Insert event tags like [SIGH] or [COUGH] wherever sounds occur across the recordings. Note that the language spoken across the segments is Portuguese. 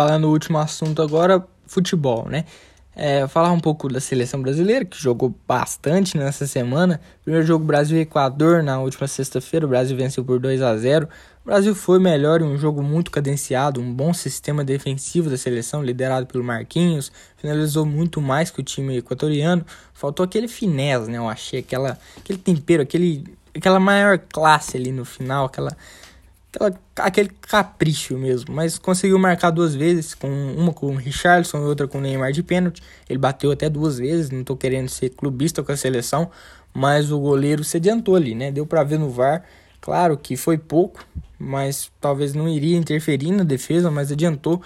falando o último assunto agora, futebol, né? É, falar um pouco da seleção brasileira, que jogou bastante nessa semana. Primeiro jogo Brasil Equador na última sexta-feira, o Brasil venceu por 2 a 0. O Brasil foi melhor em um jogo muito cadenciado, um bom sistema defensivo da seleção, liderado pelo Marquinhos, finalizou muito mais que o time equatoriano. Faltou aquele finesse, né? Eu achei aquela, aquele tempero, aquele, aquela maior classe ali no final, aquela, aquele capricho mesmo, mas conseguiu marcar duas vezes, com uma com o Richardson e outra com o Neymar de pênalti. Ele bateu até duas vezes, não estou querendo ser clubista com a seleção, mas o goleiro se adiantou ali, né? Deu para ver no VAR. Claro que foi pouco, mas talvez não iria interferir na defesa, mas adiantou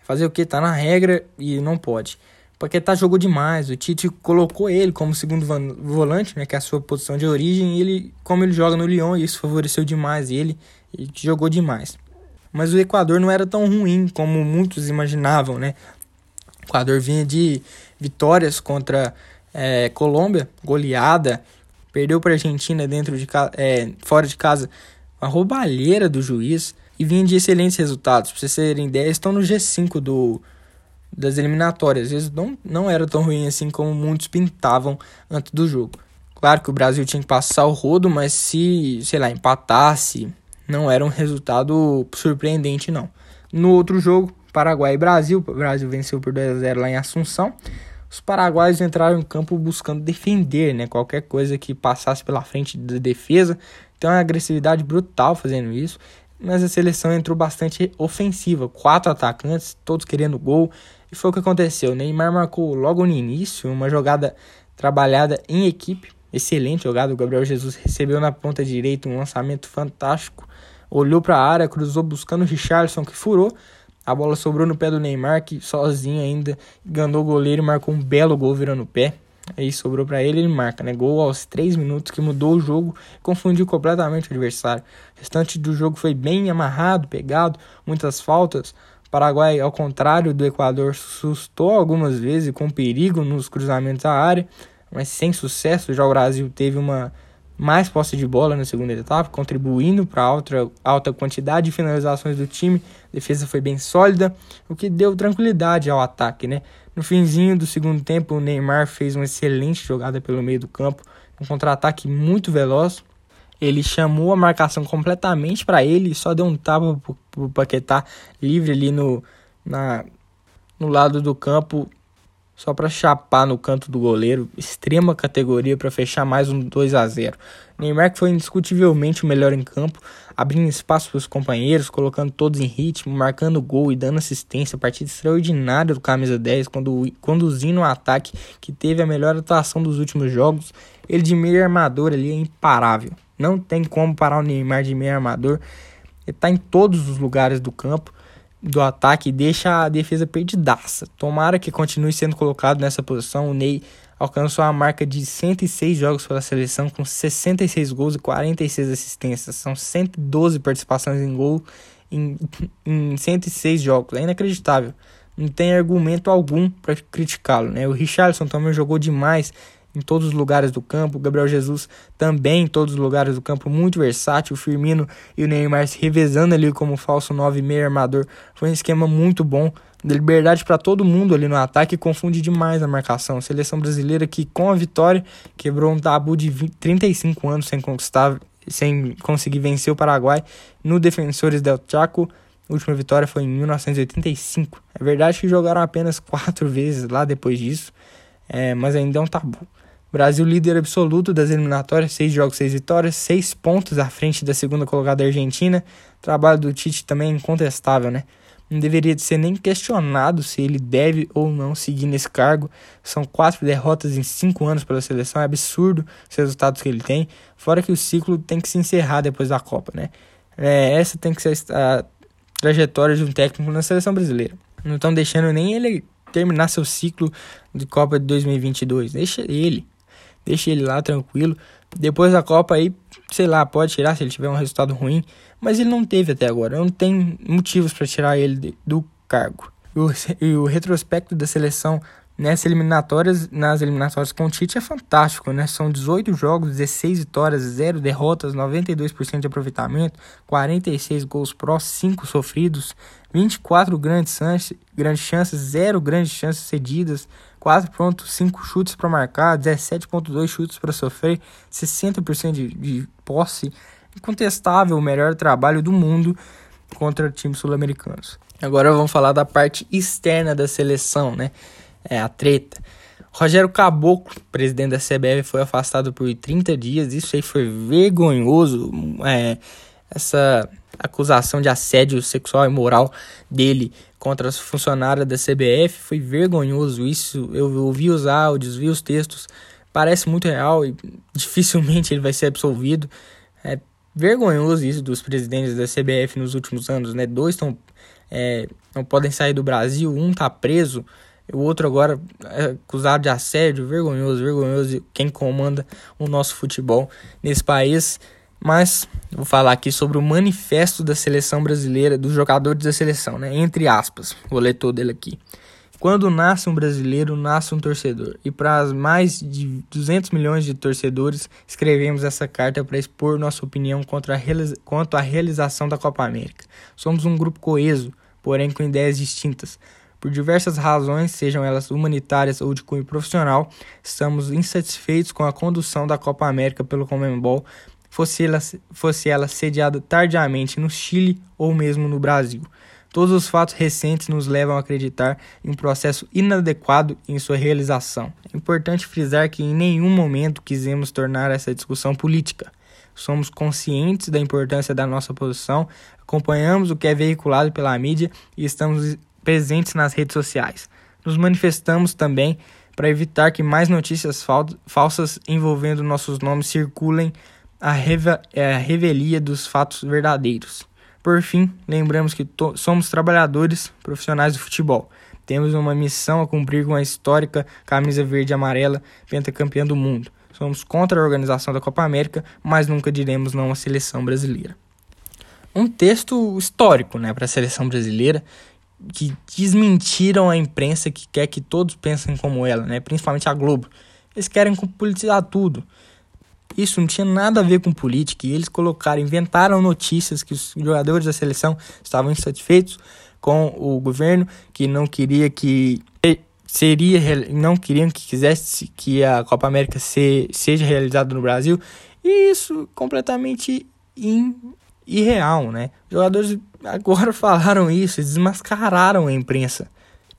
fazer o que tá na regra e não pode. Paquetá jogou demais, o Tite colocou ele como segundo volante, né, que é a sua posição de origem, e ele, como ele joga no Lyon, isso favoreceu demais ele e jogou demais. Mas o Equador não era tão ruim como muitos imaginavam, né? O Equador vinha de vitórias contra é, Colômbia, goleada, perdeu para a Argentina dentro de é, fora de casa, uma roubalheira do juiz e vinha de excelentes resultados. Para vocês terem ideia, estão no G5 do das eliminatórias. Eles não, não era tão ruim assim como muitos pintavam antes do jogo. Claro que o Brasil tinha que passar o rodo, mas se, sei lá, empatasse, não era um resultado surpreendente, não. No outro jogo, Paraguai e Brasil, o Brasil venceu por 2 a 0 lá em Assunção. Os paraguaios entraram em campo buscando defender, né? Qualquer coisa que passasse pela frente da defesa. Então, uma agressividade brutal fazendo isso. Mas a seleção entrou bastante ofensiva. Quatro atacantes, todos querendo gol. E foi o que aconteceu. Neymar marcou logo no início uma jogada trabalhada em equipe. Excelente jogada. O Gabriel Jesus recebeu na ponta direita um lançamento fantástico. Olhou para a área, cruzou buscando o Richardson que furou. A bola sobrou no pé do Neymar, que sozinho ainda enganou o goleiro e marcou um belo gol virando o pé. Aí sobrou para ele, ele marca, né? Gol aos 3 minutos que mudou o jogo, confundiu completamente o adversário. O restante do jogo foi bem amarrado, pegado, muitas faltas. Paraguai, ao contrário do Equador, sustou algumas vezes com perigo nos cruzamentos à área, mas sem sucesso. Já o Brasil teve uma mais posse de bola na segunda etapa, contribuindo para alta, alta quantidade de finalizações do time. A defesa foi bem sólida, o que deu tranquilidade ao ataque, né? No finzinho do segundo tempo, o Neymar fez uma excelente jogada pelo meio do campo, um contra-ataque muito veloz ele chamou a marcação completamente para ele e só deu um tapa para o Paquetá livre ali no, na, no lado do campo, só para chapar no canto do goleiro. Extrema categoria para fechar mais um 2 a 0 Neymar que foi indiscutivelmente o melhor em campo, abrindo espaço para os companheiros, colocando todos em ritmo, marcando gol e dando assistência. Partida extraordinária do camisa 10, quando, conduzindo o um ataque que teve a melhor atuação dos últimos jogos. Ele de meio armador ali é imparável. Não tem como parar o Neymar de meio armador. Ele tá em todos os lugares do campo do ataque deixa a defesa perdidaça. Tomara que continue sendo colocado nessa posição. O Ney alcançou a marca de 106 jogos pela seleção com 66 gols e 46 assistências. São 112 participações em gol em, [LAUGHS] em 106 jogos. É inacreditável. Não tem argumento algum para criticá-lo, né? O Richardson também jogou demais em todos os lugares do campo. Gabriel Jesus também em todos os lugares do campo, muito versátil. O Firmino e o Neymar se revezando ali como falso 9 meio armador. Foi um esquema muito bom. De liberdade para todo mundo ali no ataque confunde demais a marcação. Seleção brasileira que com a vitória quebrou um tabu de 20, 35 anos sem conquistar, sem conseguir vencer o Paraguai no Defensores del Chaco. A última vitória foi em 1985. É verdade que jogaram apenas quatro vezes lá depois disso, é, mas ainda é um tabu. Brasil líder absoluto das eliminatórias, seis jogos, seis vitórias, seis pontos à frente da segunda colocada Argentina. O trabalho do Tite também é incontestável, né? Não deveria ser nem questionado se ele deve ou não seguir nesse cargo. São quatro derrotas em cinco anos pela seleção, é absurdo os resultados que ele tem. Fora que o ciclo tem que se encerrar depois da Copa, né? É, essa tem que ser a trajetória de um técnico na seleção brasileira. Não estão deixando nem ele terminar seu ciclo de Copa de 2022. Deixa ele. Deixa ele lá tranquilo. Depois da Copa aí, sei lá, pode tirar se ele tiver um resultado ruim, mas ele não teve até agora. Não tem motivos para tirar ele do cargo. E o, e o retrospecto da seleção nessas eliminatórias, nas eliminatórias com o Tite é fantástico, né? São 18 jogos, 16 vitórias, 0 derrotas, 92% de aproveitamento, 46 gols pró, 5 sofridos, 24 grandes chances, grandes chances 0 grandes chances cedidas, 4.5 chutes para marcar, 17.2 chutes para sofrer, 60% de, de posse, incontestável o melhor trabalho do mundo contra times sul-americanos. Agora vamos falar da parte externa da seleção, né? É a treta. Rogério Caboclo, presidente da CBF, foi afastado por 30 dias. Isso aí foi vergonhoso. É, essa acusação de assédio sexual e moral dele contra as funcionárias da CBF foi vergonhoso. Isso eu ouvi os áudios, vi os textos. Parece muito real e dificilmente ele vai ser absolvido. É vergonhoso isso dos presidentes da CBF nos últimos anos, né? Dois estão é, não podem sair do Brasil, um tá preso, o outro agora é acusado de assédio, vergonhoso, vergonhoso quem comanda o nosso futebol nesse país. Mas vou falar aqui sobre o manifesto da seleção brasileira, dos jogadores da seleção, né? Entre aspas, vou ler todo ele aqui. Quando nasce um brasileiro, nasce um torcedor. E para as mais de 200 milhões de torcedores, escrevemos essa carta para expor nossa opinião contra quanto à realização da Copa América. Somos um grupo coeso, porém com ideias distintas. Por diversas razões, sejam elas humanitárias ou de cunho profissional, estamos insatisfeitos com a condução da Copa América pelo Comembol, fosse ela, fosse ela sediada tardiamente no Chile ou mesmo no Brasil. Todos os fatos recentes nos levam a acreditar em um processo inadequado em sua realização. É importante frisar que em nenhum momento quisemos tornar essa discussão política. Somos conscientes da importância da nossa posição, acompanhamos o que é veiculado pela mídia e estamos presentes nas redes sociais. Nos manifestamos também para evitar que mais notícias fal falsas envolvendo nossos nomes circulem a, reve a revelia dos fatos verdadeiros. Por fim, lembramos que somos trabalhadores profissionais do futebol. Temos uma missão a cumprir com a histórica camisa verde e amarela, pentacampeã do mundo. Somos contra a organização da Copa América, mas nunca diremos não à seleção brasileira. Um texto histórico né, para a seleção brasileira que desmentiram a imprensa que quer que todos pensem como ela, né, principalmente a Globo. Eles querem politizar tudo. Isso não tinha nada a ver com política e eles colocaram, inventaram notícias que os jogadores da seleção estavam insatisfeitos com o governo, que não queria que seria não queriam que quisesse que a Copa América se, seja realizada no Brasil. E isso completamente in, irreal, né? Os jogadores agora [LAUGHS] falaram isso, desmascararam a imprensa.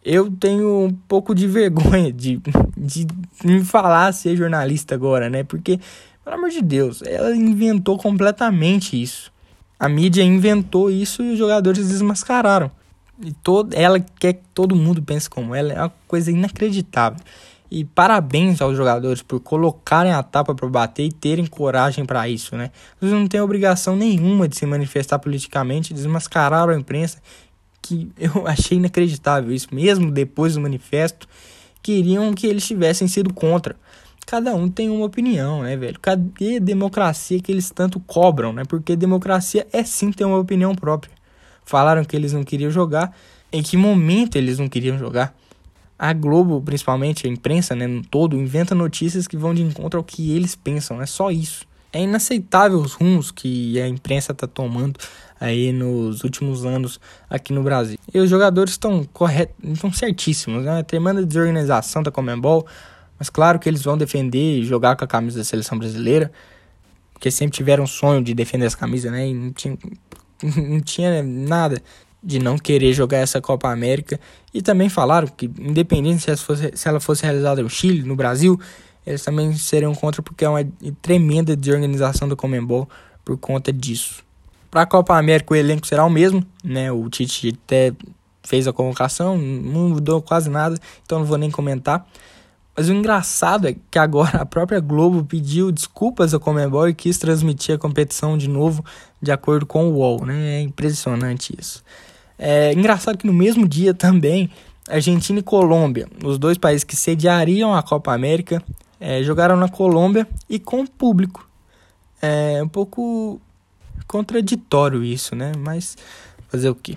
Eu tenho um pouco de vergonha de, de me falar ser jornalista agora, né? Porque pelo amor de Deus, ela inventou completamente isso. A mídia inventou isso e os jogadores desmascararam. E todo, ela quer que todo mundo pense como ela. É uma coisa inacreditável. E parabéns aos jogadores por colocarem a tapa para bater e terem coragem para isso, né? Eles não têm obrigação nenhuma de se manifestar politicamente, desmascararam a imprensa, que [LAUGHS] eu achei inacreditável isso. Mesmo depois do manifesto, queriam que eles tivessem sido contra cada um tem uma opinião, né, velho? Cadê a democracia que eles tanto cobram, né? Porque democracia é sim ter uma opinião própria. Falaram que eles não queriam jogar. Em que momento eles não queriam jogar? A Globo, principalmente a imprensa, né, no todo, inventa notícias que vão de encontro ao que eles pensam, é só isso. É inaceitável os rumos que a imprensa está tomando aí nos últimos anos aqui no Brasil. E os jogadores estão corretos, estão certíssimos, né? Tremenda desorganização da Comembol, mas claro que eles vão defender e jogar com a camisa da seleção brasileira, porque sempre tiveram um sonho de defender essa camisa, né? E não tinha, [LAUGHS] não tinha nada de não querer jogar essa Copa América. E também falaram que, independente se ela fosse, se ela fosse realizada no Chile, no Brasil, eles também seriam contra, porque é uma tremenda desorganização do Comembol por conta disso. Para a Copa América, o elenco será o mesmo, né? O Tite até fez a convocação, não mudou quase nada, então não vou nem comentar. Mas o engraçado é que agora a própria Globo pediu desculpas ao Comembol e quis transmitir a competição de novo de acordo com o UOL, né? É impressionante isso. É engraçado que no mesmo dia também Argentina e Colômbia, os dois países que sediariam a Copa América, é, jogaram na Colômbia e com público. É um pouco contraditório isso, né? Mas fazer o quê?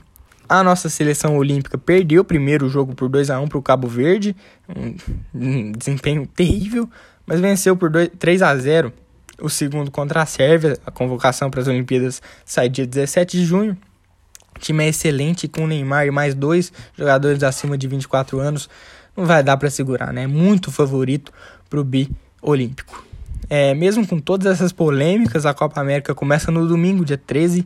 A nossa seleção olímpica perdeu o primeiro jogo por 2 a 1 para o Cabo Verde, um, desempenho terrível, mas venceu por 2, 3 a 0 o segundo contra a Sérvia. A convocação para as Olimpíadas sai dia 17 de junho. O time é excelente com o Neymar e mais dois jogadores acima de 24 anos. Não vai dar para segurar, né? Muito favorito para o bi olímpico. É, mesmo com todas essas polêmicas, a Copa América começa no domingo, dia 13,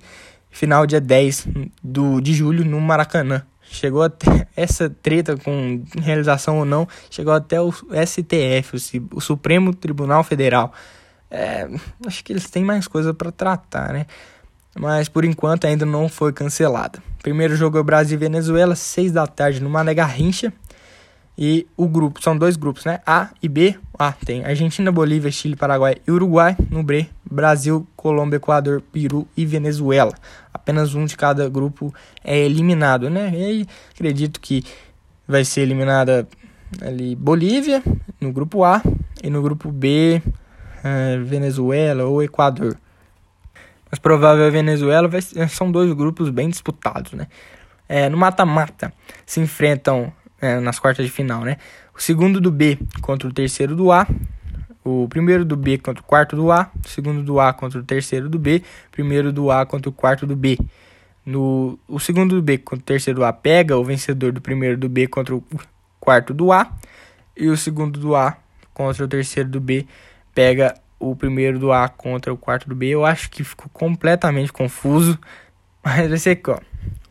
final dia 10 do, de julho, no Maracanã. Chegou até [LAUGHS] essa treta com realização ou não, chegou até o STF, o, o Supremo Tribunal Federal. É, acho que eles têm mais coisa para tratar, né? Mas por enquanto ainda não foi cancelada. Primeiro jogo é o Brasil e Venezuela, 6 da tarde no Mané Garrincha. E o grupo, são dois grupos, né? A e B. A tem Argentina, Bolívia, Chile, Paraguai e Uruguai. No B, Brasil, Colômbia, Equador, Peru e Venezuela. Apenas um de cada grupo é eliminado, né? E aí, acredito que vai ser eliminada ali Bolívia no grupo A e no grupo B, é, Venezuela ou Equador. Mas provável é Venezuela, vai, são dois grupos bem disputados, né? É, no mata-mata se enfrentam é, nas quartas de final, né? O segundo do B contra o terceiro do A, o primeiro do B contra o quarto do A, segundo do A contra o terceiro do B, primeiro do A contra o quarto do B. No, o segundo do B contra o terceiro do A pega o vencedor do primeiro do B contra o quarto do A, e o segundo do A contra o terceiro do B pega o primeiro do A contra o quarto do B. Eu acho que ficou completamente confuso, [LAUGHS] mas vai ser aqui, ó.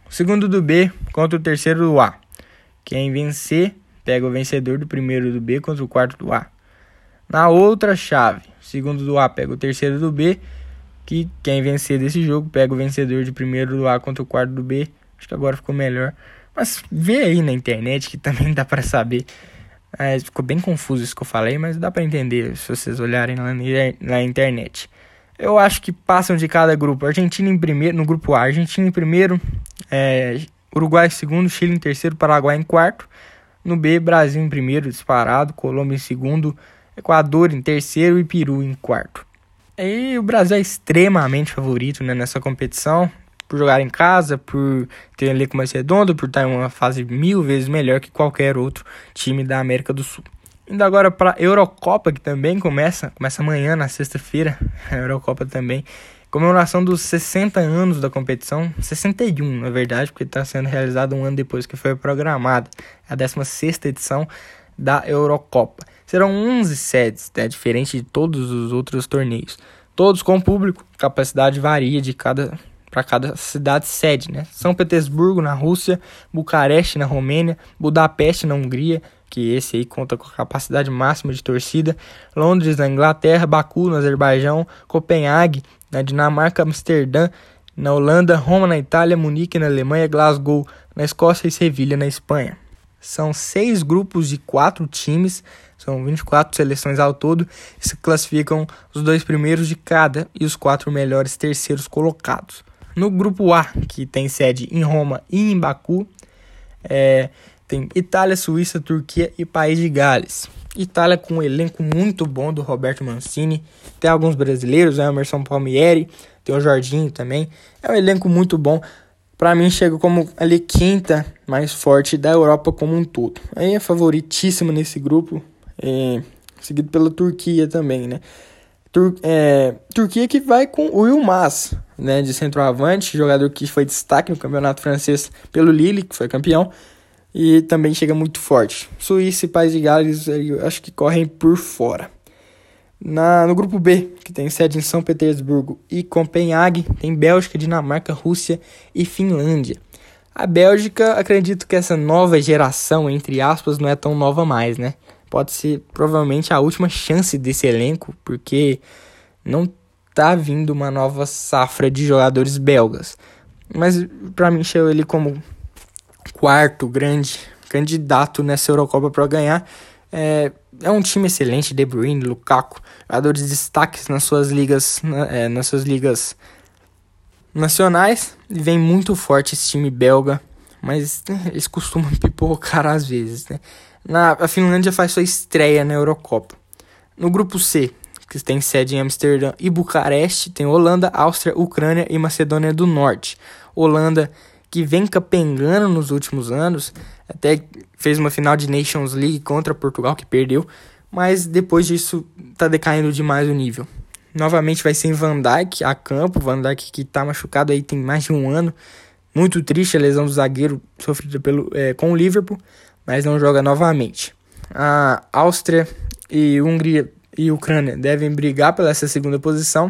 O segundo do B contra o terceiro do A. Quem vencer pega o vencedor do primeiro do B contra o quarto do A. Na outra chave, segundo do A pega o terceiro do B, que quem vencer desse jogo pega o vencedor de primeiro do A contra o quarto do B. Acho que agora ficou melhor. Mas vê aí na internet que [LAUGHS] também dá para saber. É, ficou bem confuso isso que eu falei, mas dá para entender se vocês olharem na, na internet. Eu acho que passam de cada grupo. Argentina em primeiro, no grupo A, Argentina em primeiro, é, Uruguai em segundo, Chile em terceiro, Paraguai em quarto. No B, Brasil em primeiro, disparado, Colômbia em segundo, Equador em terceiro e Peru em quarto. E o Brasil é extremamente favorito né, nessa competição, por jogar em casa, por ter um elenco mais redondo, por estar em uma fase mil vezes melhor que qualquer outro time da América do Sul. Indo agora para a Eurocopa, que também começa, começa amanhã, na sexta-feira, [LAUGHS] a Eurocopa também comemoração dos 60 anos da competição, 61 na verdade, porque está sendo realizado um ano depois que foi programada, a 16 edição da Eurocopa. Serão 11 sedes, né, diferente de todos os outros torneios, todos com público, capacidade varia de cada para cada cidade sede, né? São Petersburgo na Rússia, Bucareste na Romênia, Budapeste na Hungria, que esse aí conta com a capacidade máxima de torcida, Londres na Inglaterra, Baku no Azerbaijão, Copenhague na Dinamarca, Amsterdã na Holanda, Roma na Itália, Munique na Alemanha, Glasgow na Escócia e Sevilha na Espanha. São seis grupos de quatro times, são 24 seleções ao todo, e se classificam os dois primeiros de cada e os quatro melhores terceiros colocados. No grupo A, que tem sede em Roma e em Baku, é, tem Itália, Suíça, Turquia e País de Gales. Itália com um elenco muito bom do Roberto Mancini. Tem alguns brasileiros, né? Emerson Palmieri, tem o Jorginho também. É um elenco muito bom. Para mim chega como ali quinta mais forte da Europa como um todo. Aí é favoritíssimo nesse grupo, é, seguido pela Turquia também, né? Tur é, Turquia que vai com o Yilmaz, né, de centroavante, jogador que foi destaque no campeonato francês pelo Lille, que foi campeão e também chega muito forte. Suíça e País de Gales acho que correm por fora. Na, no grupo B, que tem sede em São Petersburgo e Copenhague, tem Bélgica, Dinamarca, Rússia e Finlândia. A Bélgica, acredito que essa nova geração, entre aspas, não é tão nova mais, né? Pode ser provavelmente a última chance desse elenco, porque não tá vindo uma nova safra de jogadores belgas. Mas para mim chegou ele como quarto grande candidato nessa Eurocopa para ganhar. É, é um time excelente, De Bruyne, Lukaku, jogadores de destaques nas suas ligas, é, nas suas ligas nacionais. E vem muito forte esse time belga, mas né, eles costumam [LAUGHS] pipocar às vezes. Né? Na, a Finlândia faz sua estreia na Eurocopa. No grupo C, que tem sede em Amsterdã e Bucareste, tem Holanda, Áustria, Ucrânia e Macedônia do Norte. Holanda que vem capengando nos últimos anos, até fez uma final de Nations League contra Portugal que perdeu, mas depois disso tá decaindo demais o nível. Novamente vai ser Van Dijk a campo, Van Dijk que tá machucado aí tem mais de um ano. Muito triste a lesão do zagueiro sofrida pelo, é, com o Liverpool, mas não joga novamente. A Áustria e Hungria e Ucrânia devem brigar pela essa segunda posição.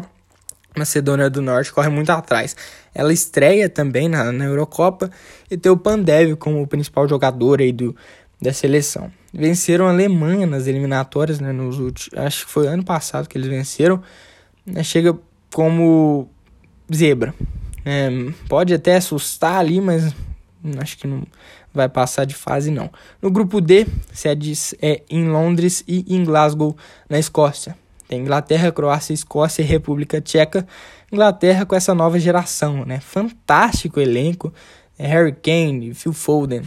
Macedônia do Norte corre muito atrás. Ela estreia também na, na Eurocopa e tem o Pandev como principal jogador aí do, da seleção. Venceram a Alemanha nas eliminatórias, né, nos últimos, acho que foi ano passado que eles venceram. Né, chega como zebra. É, pode até assustar ali, mas acho que não vai passar de fase não. No grupo D, sedes é em Londres e em Glasgow, na Escócia. Tem Inglaterra, Croácia, Escócia e República Tcheca. Inglaterra com essa nova geração, né? Fantástico elenco. É Harry Kane, Phil Foden,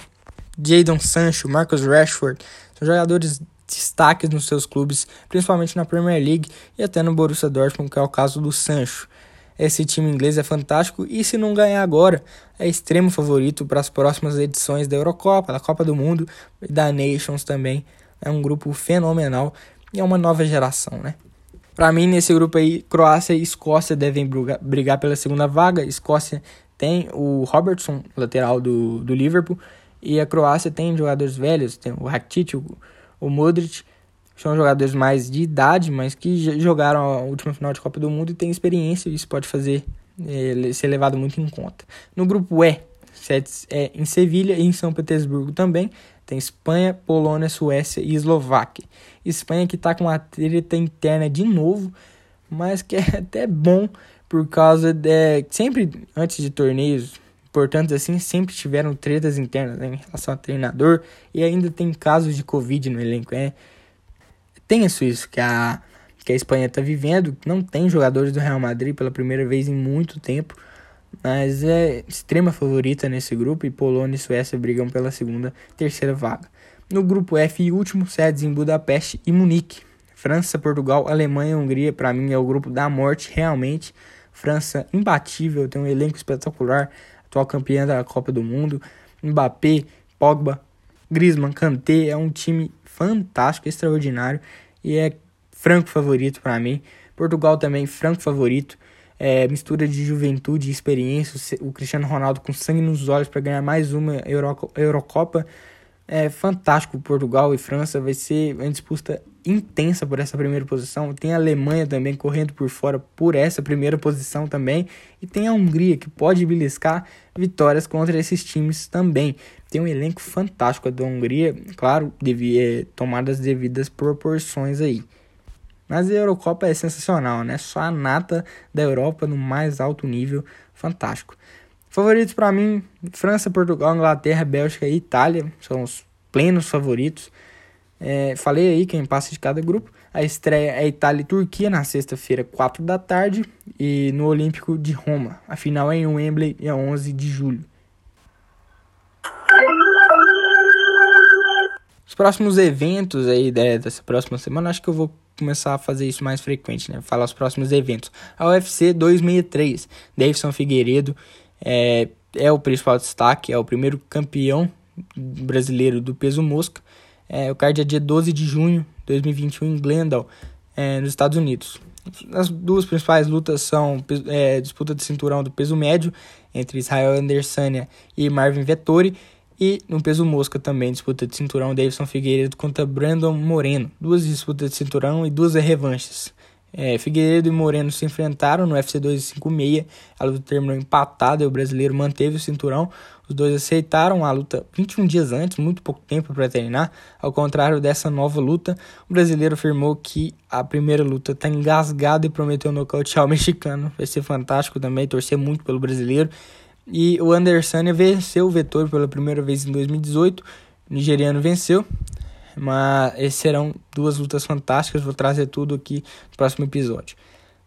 Jadon Sancho, Marcus Rashford. São jogadores destaques nos seus clubes, principalmente na Premier League e até no Borussia Dortmund, que é o caso do Sancho. Esse time inglês é fantástico e se não ganhar agora, é extremo favorito para as próximas edições da Eurocopa, da Copa do Mundo e da Nations também. É um grupo fenomenal e é uma nova geração, né? Para mim, nesse grupo aí, Croácia e Escócia devem brigar pela segunda vaga. Escócia tem o Robertson, lateral do, do Liverpool, e a Croácia tem jogadores velhos, tem o Rakitic, o, o Modric, são jogadores mais de idade, mas que jogaram a última final de Copa do Mundo e têm experiência, isso pode fazer é, ser levado muito em conta. No grupo E, é em Sevilha e em São Petersburgo também, tem Espanha, Polônia, Suécia e Eslováquia. Espanha que está com uma treta interna de novo, mas que [LAUGHS] é até bom por causa de sempre antes de torneios importantes assim sempre tiveram tretas internas né, em relação a treinador. E ainda tem casos de covid no elenco é. Tem isso que a que a Espanha está vivendo. Não tem jogadores do Real Madrid pela primeira vez em muito tempo mas é extrema favorita nesse grupo e Polônia e Suécia brigam pela segunda, terceira vaga. No grupo F último, sedes em Budapeste e Munique. França, Portugal, Alemanha e Hungria, para mim é o grupo da morte, realmente. França imbatível, tem um elenco espetacular, atual campeã da Copa do Mundo. Mbappé, Pogba, Griezmann, Kanté, é um time fantástico, extraordinário e é franco favorito para mim. Portugal também franco favorito é, mistura de juventude e experiência, o Cristiano Ronaldo com sangue nos olhos para ganhar mais uma Euro, Eurocopa. É fantástico Portugal e França, vai ser uma disputa intensa por essa primeira posição. Tem a Alemanha também correndo por fora por essa primeira posição também. E tem a Hungria que pode beliscar vitórias contra esses times também. Tem um elenco fantástico da Hungria, claro, devia é, tomar as devidas proporções aí. Mas a Eurocopa é sensacional, né? Só a nata da Europa no mais alto nível, fantástico. Favoritos para mim: França, Portugal, Inglaterra, Bélgica e Itália são os plenos favoritos. É, falei aí quem passa de cada grupo. A estreia é Itália e Turquia na sexta-feira, 4 da tarde, e no Olímpico de Roma. A final é em Wembley, dia 11 de julho. Os próximos eventos aí dessa próxima semana, acho que eu vou começar a fazer isso mais frequente, né? Falar os próximos eventos. A UFC 263, Davidson Figueiredo é, é o principal destaque, é o primeiro campeão brasileiro do peso mosca. É, o card é dia 12 de junho de 2021 em Glendale, é, nos Estados Unidos. As duas principais lutas são é, disputa de cinturão do peso médio entre Israel Andersania e Marvin Vettori e no peso mosca também, disputa de cinturão, Davidson Figueiredo contra Brandon Moreno. Duas disputas de cinturão e duas revanches. É, Figueiredo e Moreno se enfrentaram no UFC 256. A luta terminou empatada e o brasileiro manteve o cinturão. Os dois aceitaram a luta 21 dias antes, muito pouco tempo para treinar. Ao contrário dessa nova luta, o brasileiro afirmou que a primeira luta está engasgada e prometeu nocautear o [LAUGHS] mexicano. Vai ser fantástico também, torcer muito pelo brasileiro. E o Anderson venceu o Vettori pela primeira vez em 2018. O nigeriano venceu. Mas serão duas lutas fantásticas. Vou trazer tudo aqui no próximo episódio.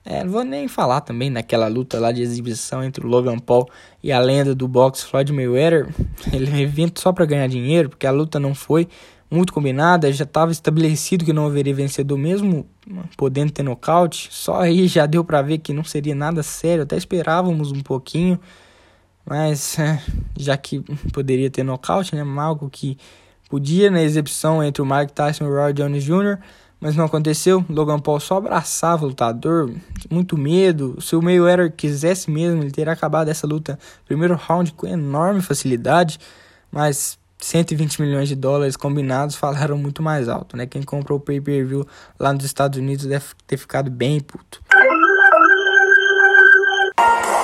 É, não vou nem falar também daquela luta lá de exibição entre o Logan Paul e a lenda do boxe Floyd Mayweather. [LAUGHS] Ele é evento só para ganhar dinheiro, porque a luta não foi muito combinada, já estava estabelecido que não haveria vencedor mesmo podendo ter nocaute. Só aí já deu para ver que não seria nada sério, até esperávamos um pouquinho. Mas é, já que poderia ter nocaute, né? Algo que podia na exibição entre o Mike Tyson e o Roy Jones Jr., mas não aconteceu. Logan Paul só abraçava o lutador, muito medo. Se o Mayweather quisesse mesmo, ele teria acabado essa luta primeiro round com enorme facilidade, mas 120 milhões de dólares combinados falaram muito mais alto, né? Quem comprou o pay-per-view lá nos Estados Unidos deve ter ficado bem puto.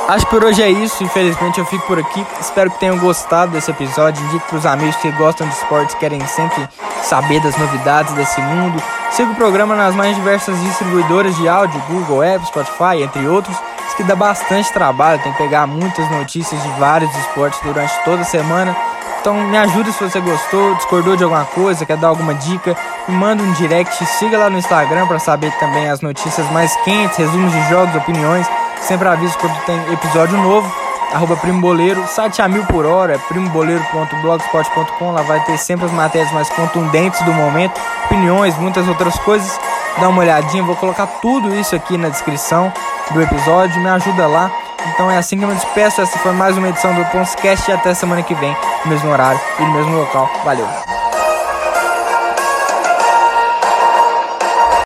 Acho que por hoje é isso, infelizmente eu fico por aqui. Espero que tenham gostado desse episódio. Indique para os amigos que gostam de esportes, querem sempre saber das novidades desse mundo. Siga o programa nas mais diversas distribuidoras de áudio, Google, Apple, Spotify, entre outros. Isso que dá bastante trabalho, tem que pegar muitas notícias de vários esportes durante toda a semana. Então me ajuda se você gostou, discordou de alguma coisa, quer dar alguma dica, me manda um direct, siga lá no Instagram para saber também as notícias mais quentes, resumos de jogos, opiniões. Sempre aviso quando tem episódio novo. Arroba Primo Boleiro, site a mil por hora, primoboleiro.blogspot.com. Lá vai ter sempre as matérias mais contundentes do momento, opiniões, muitas outras coisas. Dá uma olhadinha, vou colocar tudo isso aqui na descrição do episódio. Me ajuda lá. Então é assim que eu me despeço. Essa foi mais uma edição do Ponscast e até semana que vem, no mesmo horário e no mesmo local. Valeu!